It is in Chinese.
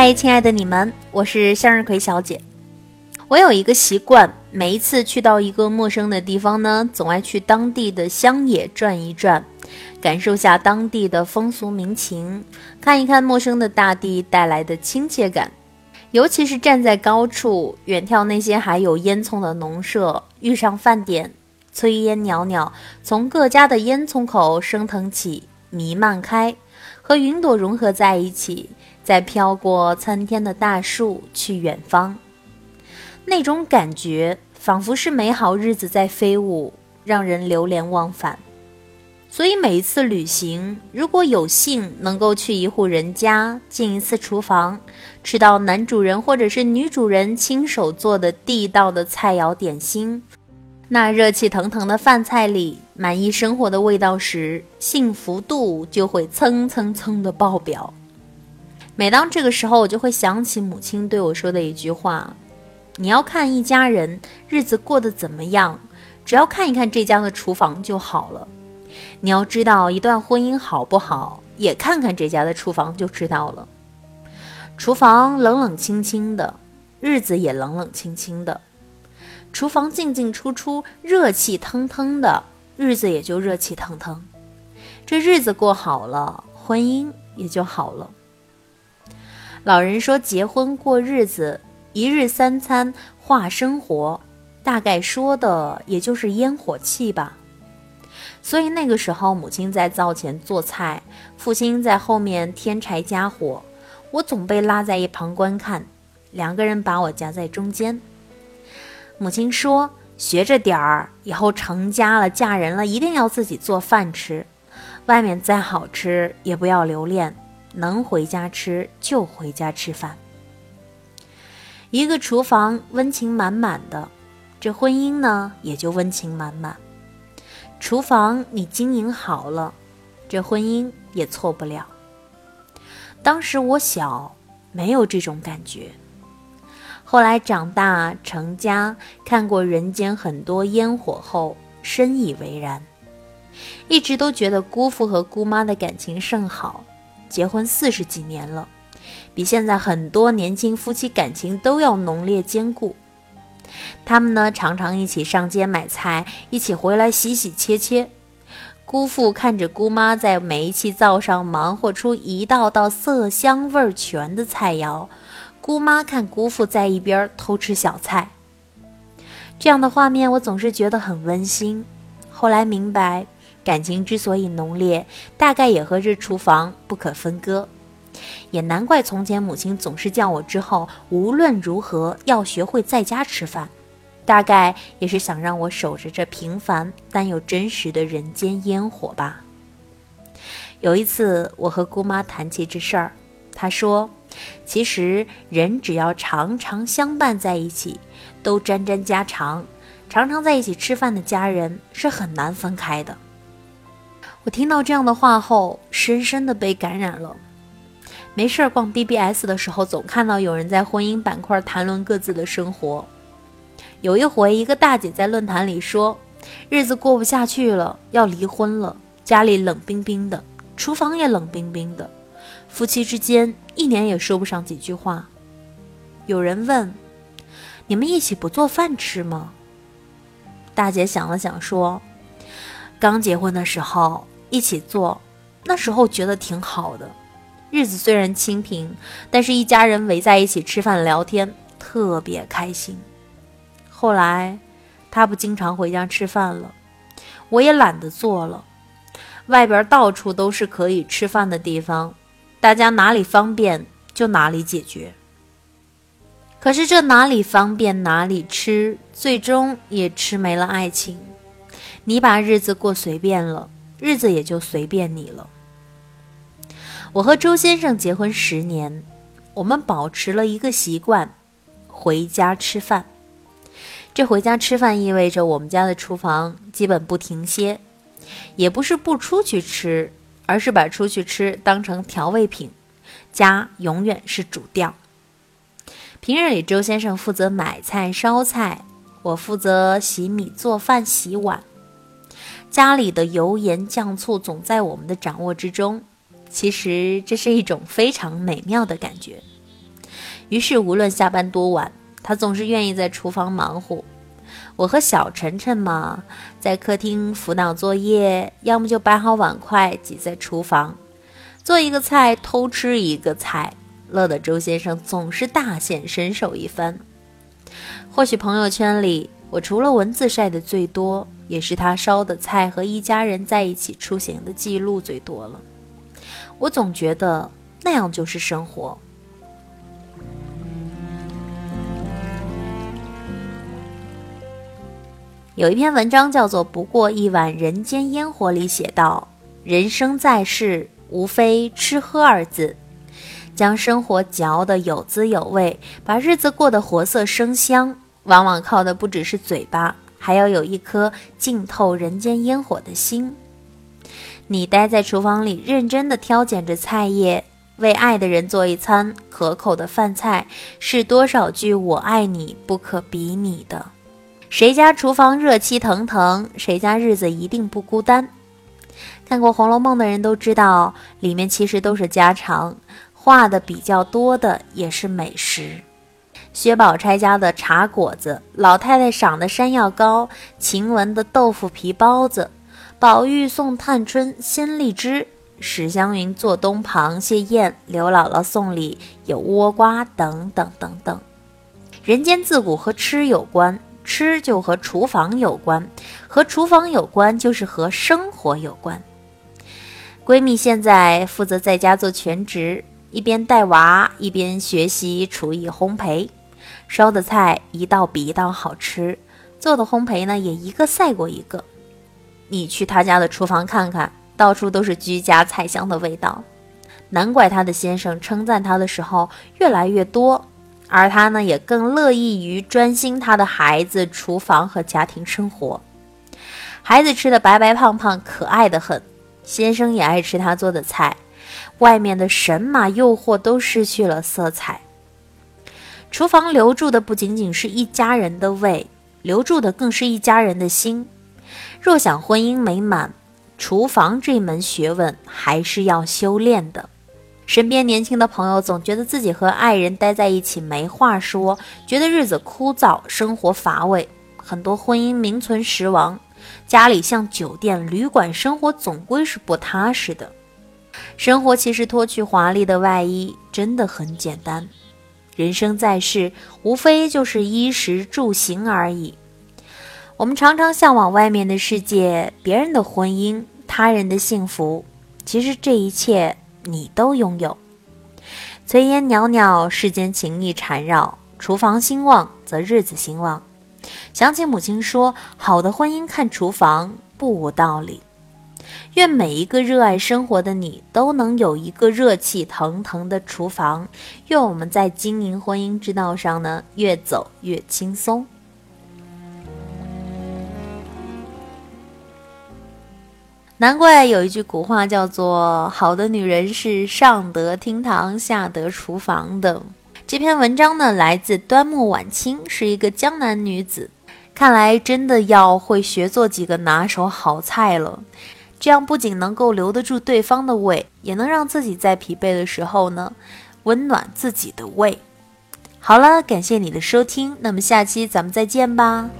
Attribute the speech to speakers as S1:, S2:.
S1: 嗨，亲爱的你们，我是向日葵小姐。我有一个习惯，每一次去到一个陌生的地方呢，总爱去当地的乡野转一转，感受下当地的风俗民情，看一看陌生的大地带来的亲切感。尤其是站在高处远眺那些还有烟囱的农舍，遇上饭点，炊烟袅袅，从各家的烟囱口升腾起，弥漫开，和云朵融合在一起，再飘过参天的大树去远方。那种感觉仿佛是美好日子在飞舞，让人流连忘返。所以每一次旅行，如果有幸能够去一户人家，进一次厨房，吃到男主人或者是女主人亲手做的地道的菜肴点心，那热气腾腾的饭菜里满意生活的味道时，幸福度就会蹭蹭蹭的爆表。每当这个时候，我就会想起母亲对我说的一句话。你要看一家人日子过得怎么样，只要看一看这家的厨房就好了。你要知道一段婚姻好不好，也看看这家的厨房就知道了。厨房冷冷清清的，日子也冷冷清清的；厨房进进出出，热气腾腾的，日子也就热气腾腾。这日子过好了，婚姻也就好了。老人说，结婚过日子。一日三餐话生活，大概说的也就是烟火气吧。所以那个时候，母亲在灶前做菜，父亲在后面添柴加火，我总被拉在一旁观看，两个人把我夹在中间。母亲说：“学着点儿，以后成家了、嫁人了，一定要自己做饭吃，外面再好吃也不要留恋，能回家吃就回家吃饭。”一个厨房温情满满的，这婚姻呢也就温情满满。厨房你经营好了，这婚姻也错不了。当时我小，没有这种感觉。后来长大成家，看过人间很多烟火后，深以为然。一直都觉得姑父和姑妈的感情甚好，结婚四十几年了。比现在很多年轻夫妻感情都要浓烈坚固。他们呢，常常一起上街买菜，一起回来洗洗切切。姑父看着姑妈在煤气灶上忙活出一道道色香味全的菜肴，姑妈看姑父在一边偷吃小菜。这样的画面，我总是觉得很温馨。后来明白，感情之所以浓烈，大概也和这厨房不可分割。也难怪从前母亲总是叫我之后无论如何要学会在家吃饭，大概也是想让我守着这平凡但又真实的人间烟火吧。有一次我和姑妈谈起这事儿，她说：“其实人只要常常相伴在一起，都沾沾家常，常常在一起吃饭的家人是很难分开的。”我听到这样的话后，深深的被感染了。没事儿逛 BBS 的时候，总看到有人在婚姻板块谈论各自的生活。有一回，一个大姐在论坛里说，日子过不下去了，要离婚了，家里冷冰冰的，厨房也冷冰冰的，夫妻之间一年也说不上几句话。有人问：“你们一起不做饭吃吗？”大姐想了想说：“刚结婚的时候一起做，那时候觉得挺好的。”日子虽然清贫，但是一家人围在一起吃饭聊天，特别开心。后来，他不经常回家吃饭了，我也懒得做了。外边到处都是可以吃饭的地方，大家哪里方便就哪里解决。可是这哪里方便哪里吃，最终也吃没了爱情。你把日子过随便了，日子也就随便你了。我和周先生结婚十年，我们保持了一个习惯：回家吃饭。这回家吃饭意味着我们家的厨房基本不停歇，也不是不出去吃，而是把出去吃当成调味品，家永远是主调。平日里，周先生负责买菜烧菜，我负责洗米做饭洗碗，家里的油盐酱醋总在我们的掌握之中。其实这是一种非常美妙的感觉。于是无论下班多晚，他总是愿意在厨房忙活。我和小晨晨嘛，在客厅辅导作业，要么就摆好碗筷挤在厨房，做一个菜偷吃一个菜，乐得周先生总是大显身手一番。或许朋友圈里，我除了文字晒的最多，也是他烧的菜和一家人在一起出行的记录最多了。我总觉得那样就是生活。有一篇文章叫做《不过一碗人间烟火》，里写道：“人生在世，无非吃喝二字，将生活嚼得有滋有味，把日子过得活色生香，往往靠的不只是嘴巴，还要有一颗浸透人间烟火的心。你待在厨房里，认真地挑拣着菜叶，为爱的人做一餐可口的饭菜，是多少句‘我爱你’不可比拟的。”谁家厨房热气腾腾，谁家日子一定不孤单。看过《红楼梦》的人都知道，里面其实都是家常，画的比较多的也是美食。薛宝钗家的茶果子，老太太赏的山药糕，晴雯的豆腐皮包子，宝玉送探春鲜荔枝，史湘云做东螃蟹宴，刘姥姥送礼有倭瓜等等等等。人间自古和吃有关。吃就和厨房有关，和厨房有关就是和生活有关。闺蜜现在负责在家做全职，一边带娃一边学习厨艺烘焙，烧的菜一道比一道好吃，做的烘焙呢也一个赛过一个。你去她家的厨房看看，到处都是居家菜香的味道，难怪她的先生称赞她的时候越来越多。而他呢，也更乐意于专心他的孩子、厨房和家庭生活。孩子吃的白白胖胖，可爱的很；先生也爱吃他做的菜，外面的神马诱惑都失去了色彩。厨房留住的不仅仅是一家人的胃，留住的更是一家人的心。若想婚姻美满，厨房这门学问还是要修炼的。身边年轻的朋友总觉得自己和爱人待在一起没话说，觉得日子枯燥，生活乏味，很多婚姻名存实亡。家里像酒店、旅馆，生活总归是不踏实的。生活其实脱去华丽的外衣，真的很简单。人生在世，无非就是衣食住行而已。我们常常向往外面的世界，别人的婚姻，他人的幸福，其实这一切。你都拥有，炊烟袅袅，世间情意缠绕，厨房兴旺，则日子兴旺。想起母亲说：“好的婚姻看厨房，不无道理。”愿每一个热爱生活的你，都能有一个热气腾腾的厨房。愿我们在经营婚姻之道上呢，越走越轻松。难怪有一句古话叫做“好的女人是上得厅堂，下得厨房”的。这篇文章呢，来自端木晚清，是一个江南女子。看来真的要会学做几个拿手好菜了，这样不仅能够留得住对方的胃，也能让自己在疲惫的时候呢，温暖自己的胃。好了，感谢你的收听，那么下期咱们再见吧。